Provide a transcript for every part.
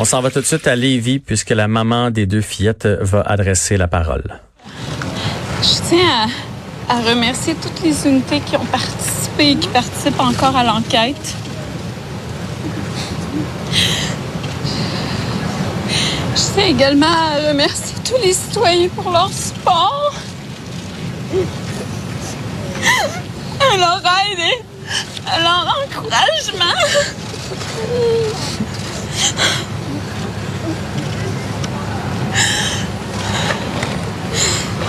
On s'en va tout de suite à Lévis puisque la maman des deux fillettes va adresser la parole. Je tiens à, remercier toutes les unités qui ont participé et qui participent encore à l'enquête. Je tiens également à remercier tous les citoyens pour leur support, leur aide leur encouragement.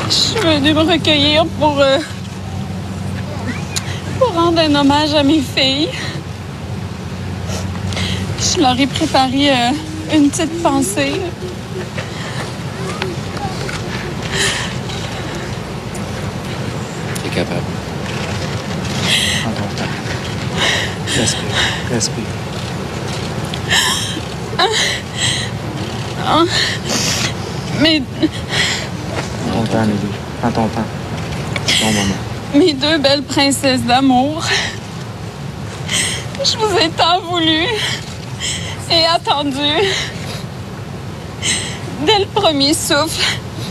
Je suis venue me recueillir pour, euh, pour rendre un hommage à mes filles. Je leur ai préparé euh, une petite pensée. T'es capable. Prends ton temps. Respire. Respire. Mes, Prends ton mes deux belles princesses d'amour. Je vous ai tant voulu et attendu. Dès le premier souffle,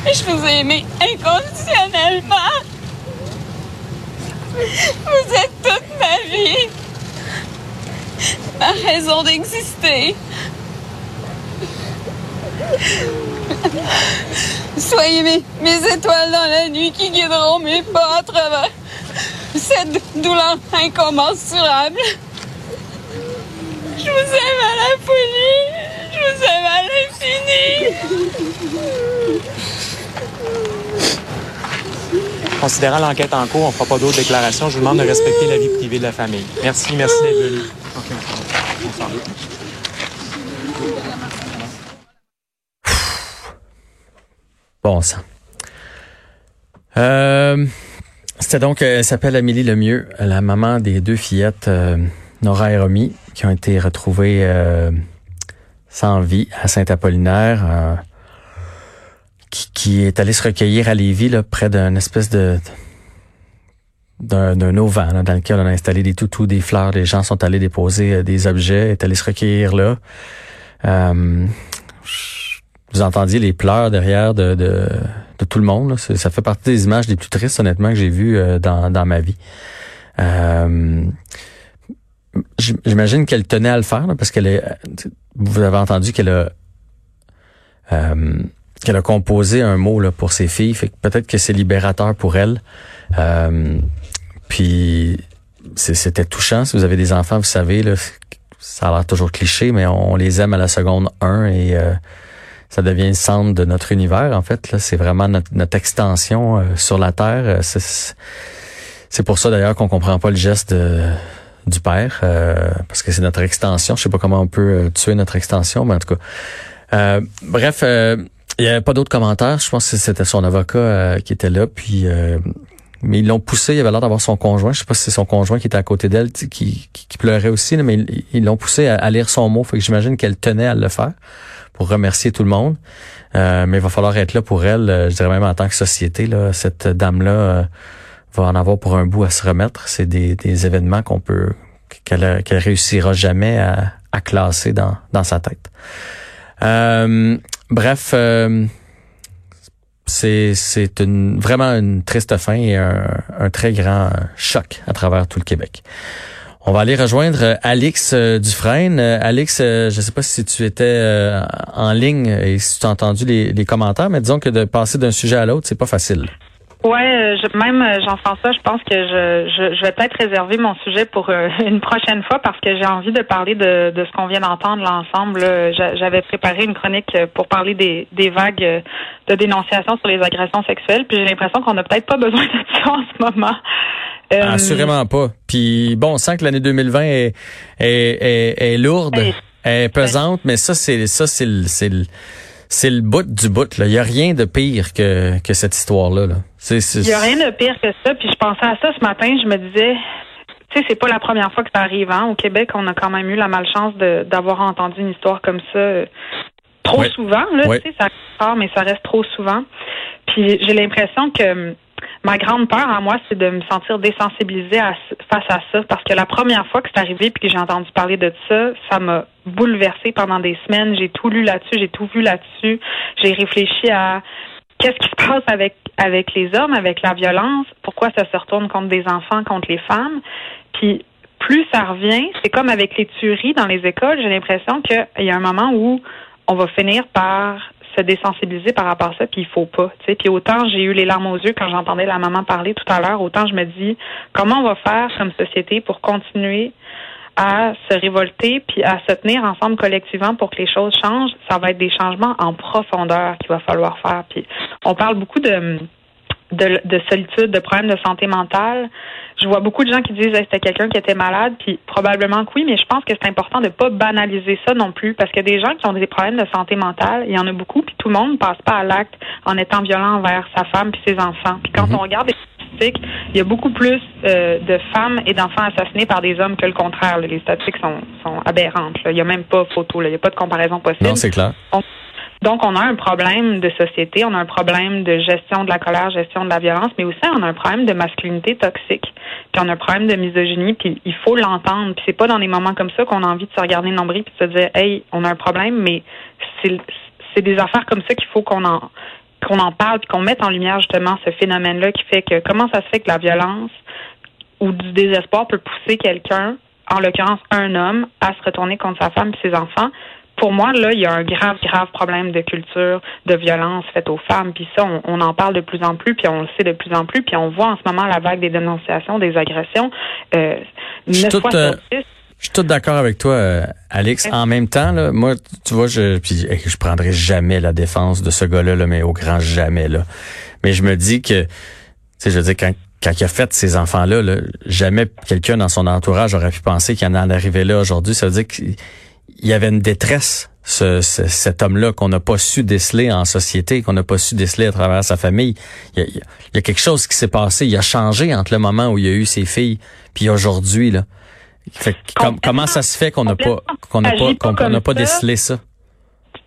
je vous ai aimé inconditionnellement. Vous êtes toute ma vie, ma raison d'exister. Soyez mes, mes étoiles dans la nuit qui guideront mes pas à travers cette douleur incommensurable. Je vous aime à la folie. Je vous aime à l'infini. Considérant l'enquête en cours, on ne fera pas d'autres déclarations. Je vous demande de respecter la vie privée de la famille. Merci, merci d'être venu. OK, on s'en va. Euh, C'était donc, euh, elle s'appelle Amélie Lemieux, la maman des deux fillettes, euh, Nora et Romy, qui ont été retrouvées sans vie à Saint-Apollinaire, qui, est allée se recueillir à Lévis, près d'une espèce de d'un auvent dans lequel on a installé des toutous, des fleurs. Les gens sont allés déposer des objets, est allés se recueillir là. Vous entendiez les pleurs derrière de, de, de tout le monde. là. Ça fait partie des images les plus tristes, honnêtement, que j'ai vues euh, dans, dans ma vie. Euh, j'im- J'imagine qu'elle tenait à le faire, là, parce qu'elle est. Vous avez entendu qu'elle a euh, qu'elle a composé un mot là, pour ses filles. Fait que peut-être que c'est libérateur pour elle. Euh, puis c'était touchant. Si vous avez des enfants, vous savez, là, ça a l'air toujours cliché, mais on les aime à la seconde 1 et euh, ça devient le centre de notre univers, en fait. Là, c'est vraiment notre, notre extension euh, sur la Terre. Euh, C'est, pour ça d'ailleurs qu'on comprend pas le geste de- du père, euh, parce que c'est notre extension. Je sais pas comment on peut euh, tuer notre extension, mais en tout cas. Euh, bref, euh, il y avait pas d'autres commentaires. Je pense que c'était son avocat euh, qui était là, puis euh, mais ils l'ont poussé. Il avait l'air d'avoir son conjoint. Je sais pas si c'est son conjoint qui était à côté d'elle, qui, qui, qui pleurait aussi, mais ils l'ont poussé à, à lire son mot. Fait que j'imagine qu'elle tenait à le faire pour remercier tout le monde. Euh, mais il va falloir être là pour elle. euh, je dirais même en tant que société. Là, cette dame-là euh, va en avoir pour un bout à se remettre. C'est des, des événements qu'on peut qu'elle qu'elle réussira jamais à, à classer dans, dans sa tête. Euh, bref, euh, c'est c'est une vraiment une triste fin et un, un très grand choc à travers tout le Québec. On va aller rejoindre Alix euh, Dufresne. Euh, Alix, euh, je ne sais pas si tu étais euh, en ligne et si tu as entendu les, commentaires, mais disons que de passer d'un sujet à l'autre, c'est pas facile. Ouais, euh, je, même euh, Jean-François, je pense que je, vais peut-être réserver mon sujet pour euh, une prochaine fois parce que j'ai envie de parler de, ce qu'on vient d'entendre l'ensemble. J'avais préparé une chronique euh, pour parler des, des vagues euh, de dénonciation sur les agressions sexuelles, puis j'ai l'impression qu'on n'a peut-être pas besoin de ça en ce moment. Euh, Assurément pas. Puis bon, on sent que l'année 2020 est, est, est, est lourde. Est pesante, mais ça, c'est ça, c'est le, c'est le, c'est le bout du bout. Il y a rien de pire que, que cette histoire-là. Là. Il y a rien de pire que ça. Puis je pensais à ça ce matin. Je me disais, tu sais, c'est pas la première fois que ça arrive. Hein. Au Québec, on a quand même eu la malchance d'avoir entendu une histoire comme ça euh, trop souvent. Là, tu sais, ça reste mais ça reste trop souvent. Puis j'ai l'impression que ma grande peur à moi, c'est de me sentir désensibilisée face à ça, parce que la première fois que c'est arrivé puis que j'ai entendu parler de ça, ça m'a bouleversée pendant des semaines. J'ai tout lu là-dessus, j'ai tout vu là-dessus. J'ai réfléchi à qu'est-ce qui se passe avec avec les hommes, avec la violence, pourquoi ça se retourne contre des enfants, contre les femmes. Puis plus ça revient, c'est comme avec les tueries dans les écoles, j'ai l'impression qu'il y a un moment où on va finir par se désensibiliser par rapport à ça, puis il faut pas. Puis autant j'ai eu les larmes aux yeux quand j'entendais la maman parler tout à l'heure, autant je me dis comment on va faire comme société pour continuer à se révolter puis à se tenir ensemble collectivement pour que les choses changent? Ça va être des changements en profondeur qu'il va falloir faire. Puis on parle beaucoup de de, de, solitude, de problèmes de santé mentale. Je vois beaucoup de gens qui disent que c'était quelqu'un qui était malade, puis probablement que oui, mais je pense que c'est important de pas banaliser ça non plus, parce que des gens qui ont des problèmes de santé mentale, il y en a beaucoup, puis tout le monde ne passe pas à l'acte en étant violent envers sa femme puis ses enfants. Puis quand mhm. on regarde les statistiques, il y a beaucoup plus euh, de femmes et d'enfants assassinés par des hommes que le contraire. Les statistiques sont, sont aberrantes. Il n'y a même pas photo, il n'y a pas de comparaison possible. Non, c'est clair. Donc, on a un problème de société, on a un problème de gestion de la colère, gestion de la violence, mais aussi on a un problème de masculinité toxique, puis on a un problème de misogynie, puis il faut l'entendre. Puis c'est pas dans des moments comme ça qu'on a envie de se regarder le nombril puis de se dire, hey, on a un problème, mais c'est des affaires comme ça qu'il faut qu'on en qu'on en parle puis qu'on mette en lumière justement ce phénomène-là qui fait que comment ça se fait que la violence ou du désespoir peut pousser quelqu'un, en l'occurrence un homme, à se retourner contre sa femme et ses enfants, pour moi, là, il y a un grave, grave problème de culture, de violence faite aux femmes. Puis ça, on, en parle de plus en plus, puis on le sait de plus en plus, puis on voit en ce moment la vague des dénonciations, des agressions. Euh, je suis tout, euh, je suis tout d'accord avec toi, euh, Alex. En même temps, là, moi, tu vois, je puis je prendrai jamais la défense de ce gars-là, là, mais au grand jamais. Là. Mais je me dis que, tu sais, je veux dire, quand, quand il a fait ces enfants-là, là, jamais quelqu'un dans son entourage aurait pu penser qu'il en arrivait là aujourd'hui. Ça veut dire qu'il il y avait une détresse, ce, cet homme-là qu'on n'a pas su déceler en société, qu'on n'a pas su déceler à travers sa famille. Il y a, quelque chose qui s'est passé. Il a changé entre le moment où il y a eu ses filles puis aujourd'hui là. comment ça se fait qu'on n'a pas qu'on n'a pas qu'on n'a pas décelé ça?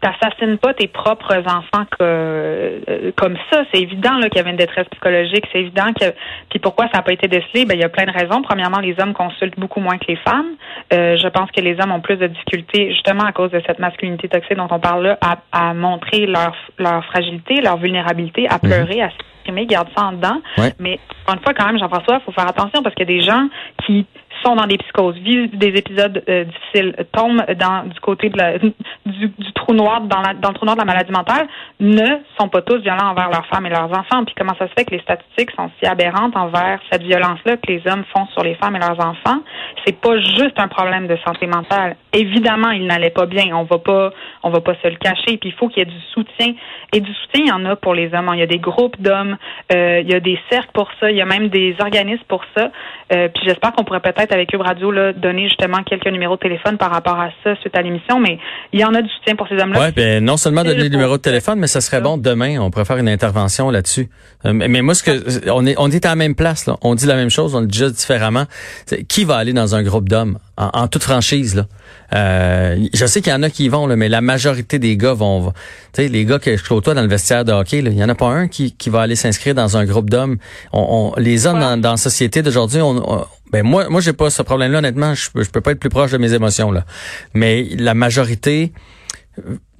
T'assassines pas tes propres enfants que, euh, comme ça. C'est évident qu'il y avait une détresse psychologique. C'est évident que. Puis pourquoi ça n'a pas été décelé? Ben il y a plein de raisons. Premièrement, les hommes consultent beaucoup moins que les femmes. Euh, je pense que les hommes ont plus de difficultés justement à cause de cette masculinité toxique dont on parle là, à, à montrer leur leur fragilité, leur vulnérabilité, à mhm. pleurer, à s'exprimer, garde ça en dedans. Mais encore une fois, quand même, Jean-François, il faut faire attention parce qu'il y a des gens qui sont dans des psychoses, vivent des épisodes euh, difficiles, tombent dans du côté de la, du, trou noir, dans, la, dans le trou noir de la maladie mentale, ne sont pas tous violents envers leurs femmes et leurs enfants. Puis comment ça se fait que les statistiques sont si aberrantes envers cette violence-là que les hommes font sur les femmes et leurs enfants? C'est pas juste un problème de santé mentale. Évidemment, ils n'allaient pas bien. On va pas, on va pas se le cacher. Puis il faut qu'il y ait du soutien. Et du soutien, il y en a pour les hommes. Il y a des groupes d'hommes, euh, il y a des cercles pour ça, il y a même des organismes pour ça. Euh, puis j'espère qu'on pourrait peut-être avec Cube Radio là, donner justement quelques numéros de téléphone par rapport à ça suite à l'émission, mais il y en a du soutien pour ces hommes-là. Oui, ben non seulement donner le numéro de téléphone, mais ça serait bon demain, on pourrait faire une intervention là-dessus. Euh, mais moi, ce que on est on est à la même place, là. on dit la même chose, on le dit juste différemment. Qui va aller dans un groupe d'hommes? En, toute franchise là euh, Je sais qu'il y en a qui y vont, là, mais la majorité des gars vont. Tu sais, les gars que je côtoie dans le vestiaire de hockey, il y en a pas un qui, qui va aller s'inscrire dans un groupe d'hommes. On, les hommes dans, dans la société d'aujourd'hui, on ben moi, moi j'ai pas ce problème-là. Honnêtement, je, je peux pas être plus proche de mes émotions là. Mais la majorité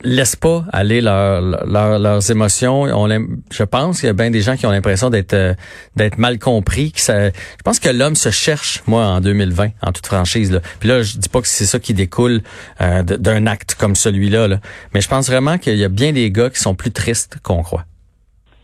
euh, laisse pas aller leurs émotions. On, je pense qu'il y a bien des gens qui ont l'impression d'être euh, d'être mal compris. Que ça, je pense que l'homme se cherche, moi, en 2020, en toute franchise. Là. Puis là, je dis pas que c'est ça qui découle euh, d'un acte comme celui-là, là. mais je pense vraiment qu'il y a bien des gars qui sont plus tristes qu'on croit.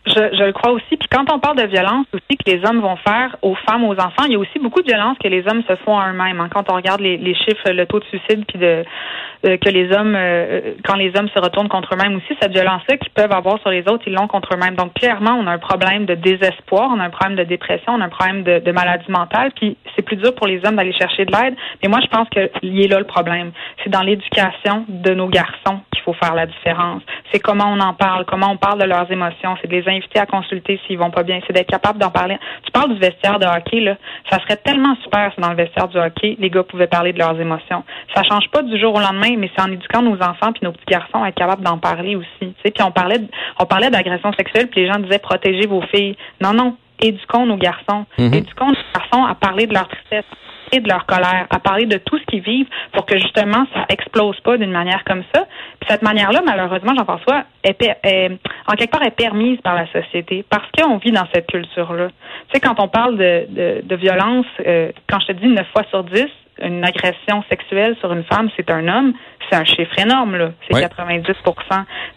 Je, le crois aussi. Puis quand on parle de violence aussi que les hommes vont faire aux femmes, aux enfants, il y a aussi beaucoup de violence que les hommes se font à eux-mêmes. Hein. Quand on regarde les, chiffres, le taux de suicide, puis euh, que les hommes, euh, quand les hommes se retournent contre eux-mêmes aussi, cette violence-là qu'ils peuvent avoir sur les autres, ils l'ont contre eux-mêmes. Donc clairement, on a un problème de désespoir, on a un problème de dépression, on a un problème de, maladie mentale. Puis c'est plus dur pour les hommes d'aller chercher de l'aide. Mais moi, je pense que y est là le problème. C'est dans l'éducation de nos garçons qu'il faut faire la différence. C'est comment on en parle, comment on parle de leurs émotions. C'est de inviter à consulter s'ils vont pas bien. C'est d'être capable d'en parler. Tu parles du vestiaire de hockey, là. Ça serait tellement super si dans le vestiaire du hockey, les gars pouvaient parler de leurs émotions. Ça change pas du jour au lendemain, mais c'est en éduquant nos enfants puis nos petits garçons à être capables d'en parler aussi. Tu sais, puis on parlait, on parlait d'agression sexuelle, puis les gens disaient protégez vos filles. Non, non, éduquons nos garçons. Mhm. Éduquons nos garçons à parler de leur tristesse et de leur colère, à parler de tout ce qu'ils vivent pour que justement ça explose pas d'une manière comme ça. Puis cette manière-là, malheureusement, Jean-François, est, est, en quelque part est permise par la société parce qu'on vit dans cette culture-là. Tu sais, quand on parle de, de, de violence, euh, quand je te dis 9 fois sur 10, une agression sexuelle sur une femme, c'est un homme, c'est un chiffre énorme, là. C'est Oui. 90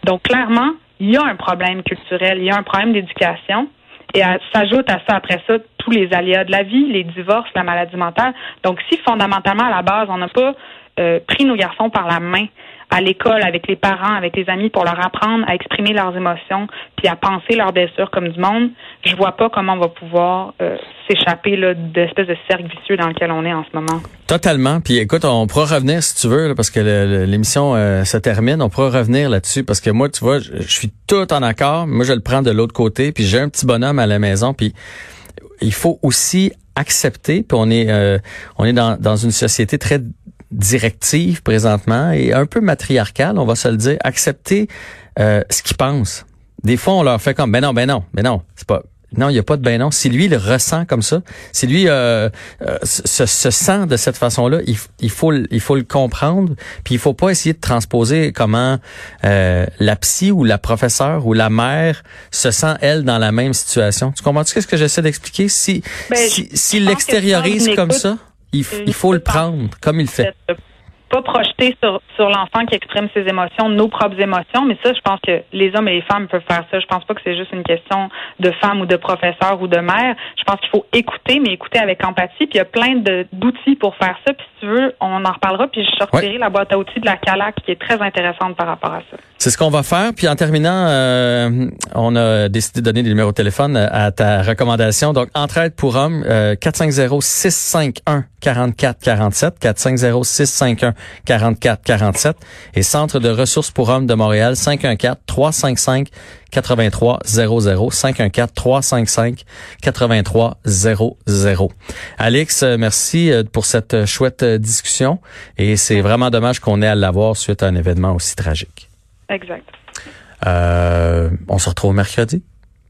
Donc, clairement, il y a un problème culturel, il y a un problème d'éducation. Et s'ajoute à ça, après ça, tous les aléas de la vie, les divorces, la maladie mentale. Donc, si fondamentalement, à la base, on n'a pas euh, pris nos garçons par la main à l'école, avec les parents, avec les amis, pour leur apprendre à exprimer leurs émotions, puis à penser leurs blessures comme du monde, je vois pas comment on va pouvoir euh, s'échapper d'espèce de cercle vicieux dans lequel on est en ce moment. Totalement. Puis écoute, on pourra revenir si tu veux, parce que l'émission euh, se termine. On pourra revenir là-dessus parce que moi, tu vois, je suis tout en accord. Moi, je le prends de l'autre côté. Puis j'ai un petit bonhomme à la maison. Puis il faut aussi accepter. Puis on est, euh, on est dans, dans une société très directive présentement et un peu matriarcale, on va se le dire. Accepter euh, ce qu'ils pensent. Des fois, on leur fait comme, ben non, ben non, ben non, c'est pas. Non, il n'y a pas de ben non. Si lui il le ressent comme ça, si lui euh, euh, se, se sent de cette façon-là, il, il faut le- il faut le comprendre. Puis il faut pas essayer de transposer comment euh, la psy ou la professeure ou la mère se sent elle dans la même situation. Tu comprends ce que j'essaie d'expliquer? Si Ben, si que l'extériorise comme écoute- ça, il, il faut le prendre comme il le fait. Pas projeter sur, sur l'enfant qui exprime ses émotions, nos propres émotions, mais ça, je pense que les hommes et les femmes peuvent faire ça. Je pense pas que c'est juste une question de femme ou de professeur ou de mère. Je pense qu'il faut écouter, mais écouter avec empathie. Puis il y a plein d'outils pour faire ça. Puis si tu veux, on en reparlera. Puis je sortirai la boîte à outils de la CALAC qui est très intéressante par rapport à ça. C'est ce qu'on va faire. Puis en terminant, euh, on a décidé de donner des numéros de téléphone à ta recommandation. Donc, Entraide pour hommes, euh, 450-651-4447, 450-651-4447 et Centre de ressources pour hommes de Montréal, 514-355-8300, 514-355-8300. Alex, euh, merci euh, pour cette euh, chouette euh, discussion et c'est vraiment dommage qu'on ait à l'avoir suite à un événement aussi tragique. Exact. Euh, on se retrouve mercredi.